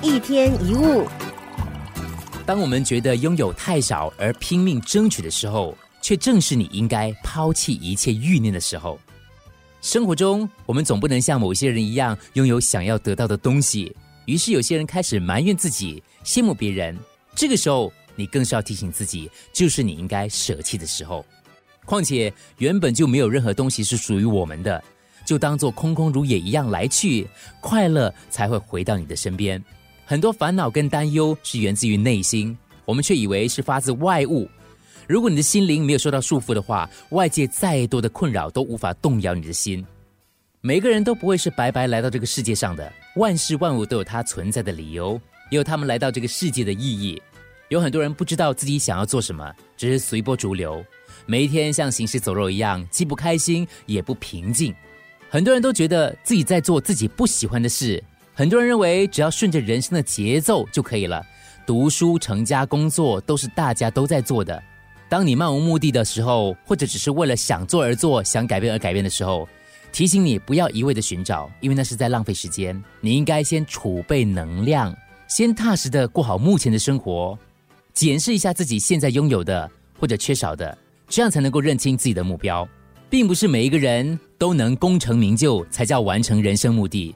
一天一物，当我们觉得拥有太少而拼命争取的时候，却正是你应该抛弃一切欲念的时候。生活中，我们总不能像某些人一样拥有想要得到的东西，于是有些人开始埋怨自己，羡慕别人。这个时候，你更是要提醒自己，就是你应该舍弃的时候。况且，原本就没有任何东西是属于我们的，就当做空空如也一样来去，快乐才会回到你的身边。很多烦恼跟担忧是源自于内心，我们却以为是发自外物。如果你的心灵没有受到束缚的话，外界再多的困扰都无法动摇你的心。每个人都不会是白白来到这个世界上的，万事万物都有它存在的理由，也有他们来到这个世界的意义。有很多人不知道自己想要做什么，只是随波逐流。每一天像行尸走肉一样，既不开心也不平静。很多人都觉得自己在做自己不喜欢的事。很多人认为只要顺着人生的节奏就可以了。读书、成家、工作都是大家都在做的。当你漫无目的的时候，或者只是为了想做而做、想改变而改变的时候，提醒你不要一味的寻找，因为那是在浪费时间。你应该先储备能量，先踏实的过好目前的生活，检视一下自己现在拥有的或者缺少的。这样才能够认清自己的目标，并不是每一个人都能功成名就才叫完成人生目的。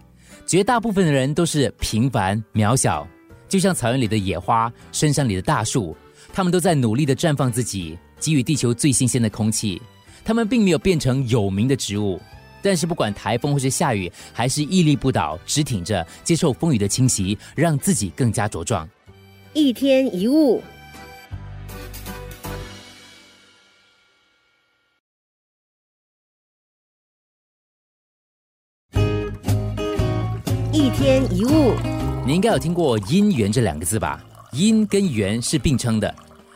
绝大部分的人都是平凡渺小，就像草原里的野花，深山里的大树，他们都在努力的绽放自己，给予地球最新鲜的空气。他们并没有变成有名的植物，但是不管台风或是下雨，还是屹立不倒，直挺着接受风雨的侵袭，让自己更加茁壮。一天一物。一天一物，你应该有听过“因缘”这两个字吧？因跟缘是并称的，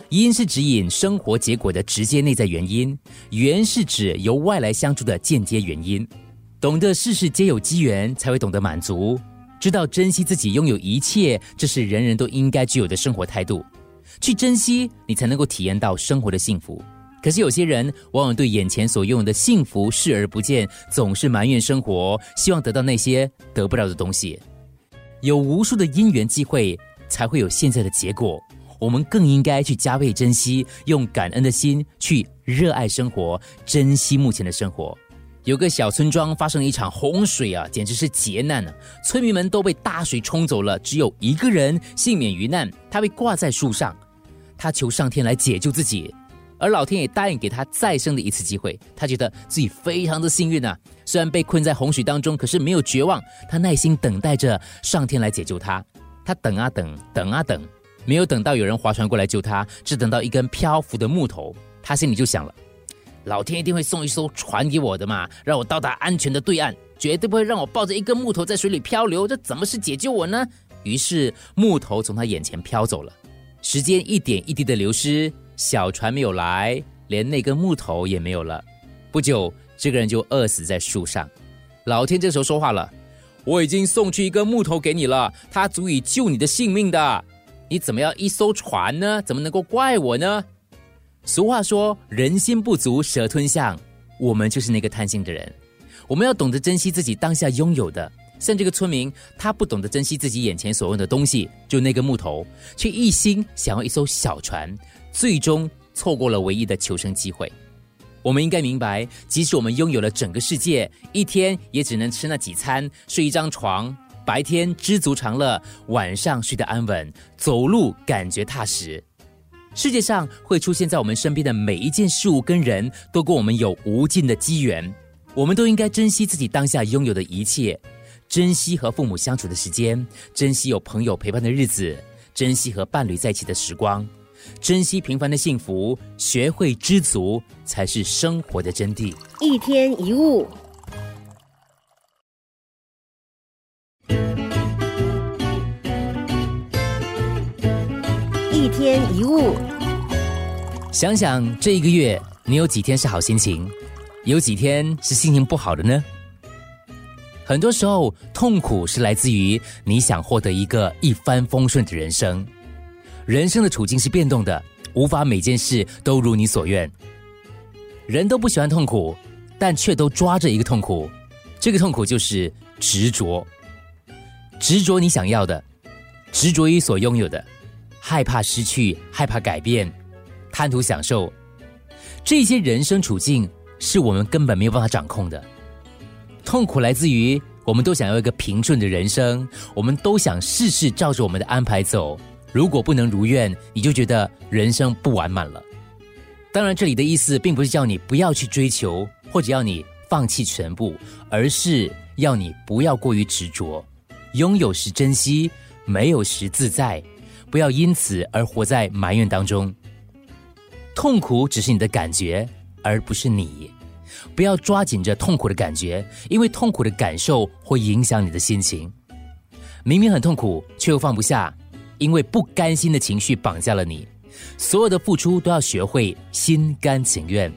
因是指引生活结果的直接内在原因，缘是指由外来相助的间接原因。懂得事事皆有机缘，才会懂得满足；知道珍惜自己拥有一切，这是人人都应该具有的生活态度。去珍惜，你才能够体验到生活的幸福。可是有些人往往对眼前所拥有的幸福视而不见，总是埋怨生活，希望得到那些得不到的东西。有无数的因缘机会，才会有现在的结果。我们更应该去加倍珍惜，用感恩的心去热爱生活，珍惜目前的生活。有个小村庄发生了一场洪水啊，简直是劫难啊！村民们都被大水冲走了，只有一个人幸免于难，他被挂在树上，他求上天来解救自己。而老天也答应给他再生的一次机会，他觉得自己非常的幸运啊！虽然被困在洪水当中，可是没有绝望，他耐心等待着上天来解救他。他等啊等，等啊等，没有等到有人划船过来救他，只等到一根漂浮的木头。他心里就想了：老天一定会送一艘船给我的嘛，让我到达安全的对岸，绝对不会让我抱着一根木头在水里漂流。这怎么是解救我呢？于是木头从他眼前飘走了，时间一点一滴的流失。小船没有来，连那根木头也没有了。不久，这个人就饿死在树上。老天这时候说话了：“我已经送去一根木头给你了，它足以救你的性命的。你怎么要一艘船呢？怎么能够怪我呢？”俗话说：“人心不足蛇吞象。”我们就是那个贪心的人。我们要懂得珍惜自己当下拥有的。像这个村民，他不懂得珍惜自己眼前所用的东西，就那个木头，却一心想要一艘小船。最终错过了唯一的求生机会。我们应该明白，即使我们拥有了整个世界，一天也只能吃那几餐，睡一张床。白天知足常乐，晚上睡得安稳，走路感觉踏实。世界上会出现在我们身边的每一件事物跟人都跟我们有无尽的机缘。我们都应该珍惜自己当下拥有的一切，珍惜和父母相处的时间，珍惜有朋友陪伴的日子，珍惜和伴侣在一起的时光。珍惜平凡的幸福，学会知足，才是生活的真谛。一天一物，一天一物。想想这一个月，你有几天是好心情，有几天是心情不好的呢？很多时候，痛苦是来自于你想获得一个一帆风顺的人生。人生的处境是变动的，无法每件事都如你所愿。人都不喜欢痛苦，但却都抓着一个痛苦，这个痛苦就是执着。执着你想要的，执着于所拥有的，害怕失去，害怕改变，贪图享受，这些人生处境是我们根本没有办法掌控的。痛苦来自于我们都想要一个平顺的人生，我们都想事事照着我们的安排走。如果不能如愿，你就觉得人生不完满了。当然，这里的意思并不是叫你不要去追求，或者要你放弃全部，而是要你不要过于执着，拥有时珍惜，没有时自在，不要因此而活在埋怨当中。痛苦只是你的感觉，而不是你。不要抓紧着痛苦的感觉，因为痛苦的感受会影响你的心情。明明很痛苦，却又放不下，因为不甘心的情绪绑架了你。所有的付出都要学会心甘情愿。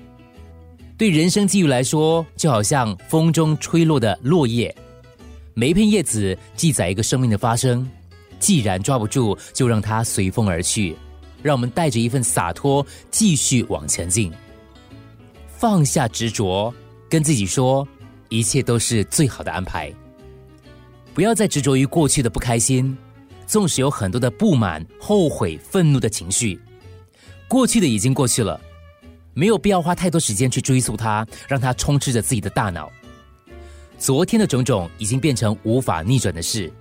对人生际遇来说，就好像风中吹落的落叶，每一片叶子记载一个生命的发生。既然抓不住，就让它随风而去。让我们带着一份洒脱，继续往前进。放下执着，跟自己说，一切都是最好的安排。不要再执着于过去的不开心，纵使有很多的不满、后悔、愤怒的情绪。过去的已经过去了，没有必要花太多时间去追溯它，让它充斥着自己的大脑。昨天的种种已经变成无法逆转的事，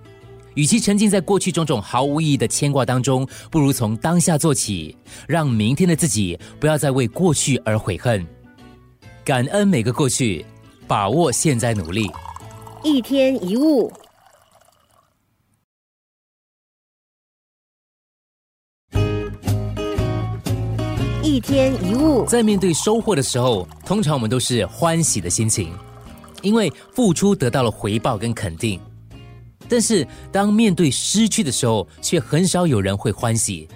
与其沉浸在过去种种毫无意义的牵挂当中，不如从当下做起，让明天的自己不要再为过去而悔恨，感恩每个过去，把握现在努力。一天一物。一天一物，在面对收获的时候，通常我们都是欢喜的心情，因为付出得到了回报跟肯定。但是当面对失去的时候，却很少有人会欢喜，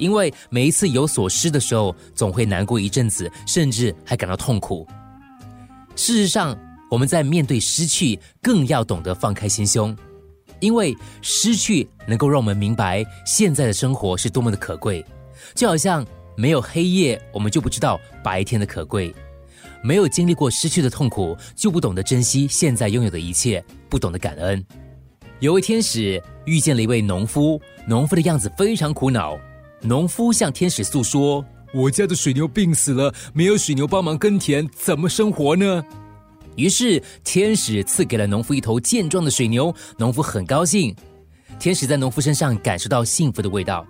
因为每一次有所失的时候，总会难过一阵子，甚至还感到痛苦。事实上，我们在面对失去，更要懂得放开心胸，因为失去能够让我们明白现在的生活是多么的可贵，就好像。没有黑夜，我们就不知道白天的可贵；没有经历过失去的痛苦，就不懂得珍惜现在拥有的一切，不懂得感恩。有位天使遇见了一位农夫，农夫的样子非常苦恼。农夫向天使诉说：“我家的水牛病死了，没有水牛帮忙耕田，怎么生活呢？”于是天使赐给了农夫一头健壮的水牛，农夫很高兴。天使在农夫身上感受到幸福的味道。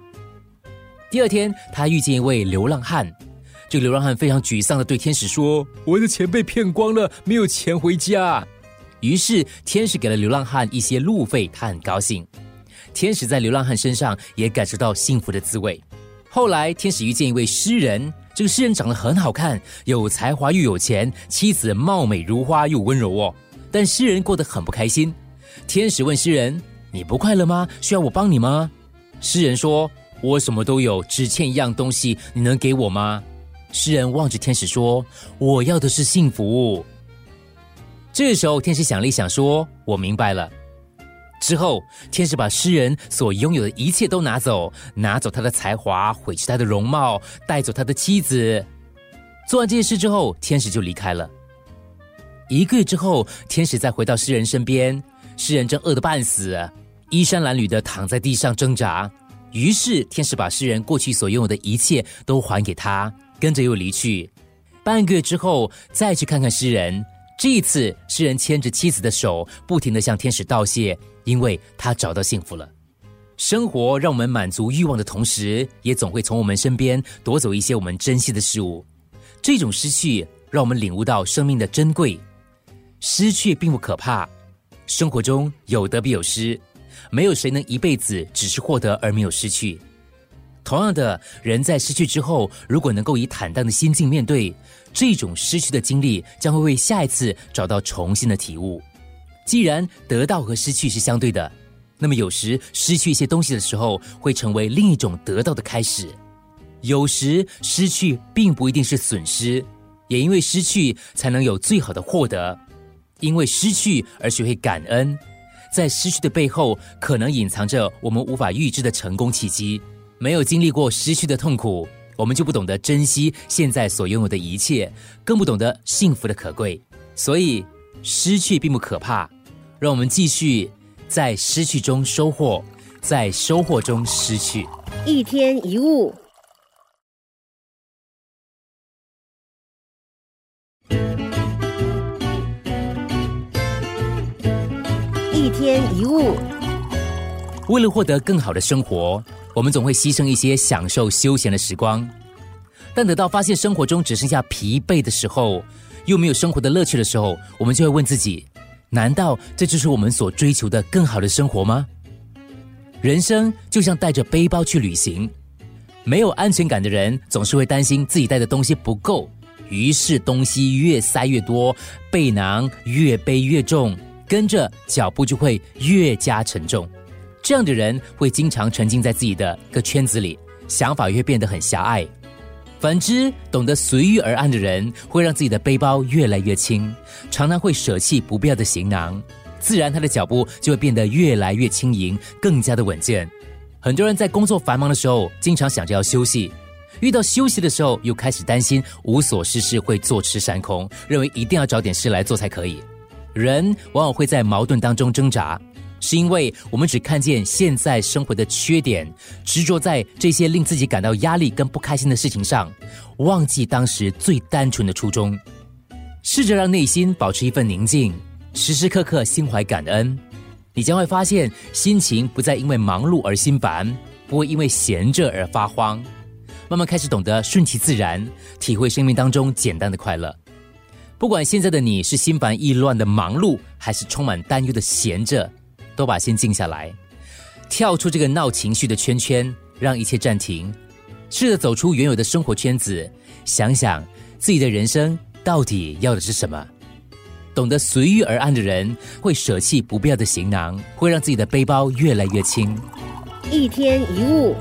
第二天，他遇见一位流浪汉。这个流浪汉非常沮丧的对天使说：“我的钱被骗光了，没有钱回家。”于是天使给了流浪汉一些路费，他很高兴。天使在流浪汉身上也感受到幸福的滋味。后来，天使遇见一位诗人。这个诗人长得很好看，有才华又有钱，妻子貌美如花又温柔哦。但诗人过得很不开心。天使问诗人：“你不快乐吗？需要我帮你吗？”诗人说。我什么都有，只欠一样东西，你能给我吗？诗人望着天使说：“我要的是幸福。”这时候，天使想了一想，说：“我明白了。”之后，天使把诗人所拥有的一切都拿走，拿走他的才华，毁去他的容貌，带走他的妻子。做完这件事之后，天使就离开了。一个月之后，天使再回到诗人身边，诗人正饿得半死，衣衫褴褛的躺在地上挣扎。于是，天使把诗人过去所拥有的一切都还给他，跟着又离去。半个月之后，再去看看诗人。这一次，诗人牵着妻子的手，不停的向天使道谢，因为他找到幸福了。生活让我们满足欲望的同时，也总会从我们身边夺走一些我们珍惜的事物。这种失去，让我们领悟到生命的珍贵。失去并不可怕，生活中有得必有失。没有谁能一辈子只是获得而没有失去。同样的，人在失去之后，如果能够以坦荡的心境面对这种失去的经历，将会为下一次找到重新的体悟。既然得到和失去是相对的，那么有时失去一些东西的时候，会成为另一种得到的开始。有时失去并不一定是损失，也因为失去才能有最好的获得。因为失去而学会感恩。在失去的背后，可能隐藏着我们无法预知的成功契机。没有经历过失去的痛苦，我们就不懂得珍惜现在所拥有的一切，更不懂得幸福的可贵。所以，失去并不可怕，让我们继续在失去中收获，在收获中失去。一天一物，一天一物，为了获得更好的生活，我们总会牺牲一些享受休闲的时光。但等到发现生活中只剩下疲惫的时候，又没有生活的乐趣的时候，我们就会问自己：难道这就是我们所追求的更好的生活吗？人生就像带着背包去旅行，没有安全感的人总是会担心自己带的东西不够，于是东西越塞越多，背囊越背越重，跟着脚步就会越加沉重。这样的人会经常沉浸在自己的个圈子里，想法也会变得很狭隘。反之，懂得随遇而安的人，会让自己的背包越来越轻，常常会舍弃不必要的行囊，自然他的脚步就会变得越来越轻盈，更加的稳健。很多人在工作繁忙的时候，经常想着要休息；遇到休息的时候，又开始担心无所事事会坐吃山空，认为一定要找点事来做才可以。人往往会在矛盾当中挣扎。是因为我们只看见现在生活的缺点，执着在这些令自己感到压力跟不开心的事情上，忘记当时最单纯的初衷。试着让内心保持一份宁静，时时刻刻心怀感恩，你将会发现心情不再因为忙碌而心烦，不会因为闲着而发慌，慢慢开始懂得顺其自然，体会生命当中简单的快乐。不管现在的你是心烦意乱的忙碌，还是充满担忧的闲着。都把心静下来，跳出这个闹情绪的圈圈，让一切暂停，试着走出原有的生活圈子，想想自己的人生到底要的是什么。懂得随遇而安的人，会舍弃不必要的行囊，会让自己的背包越来越轻。一天一物。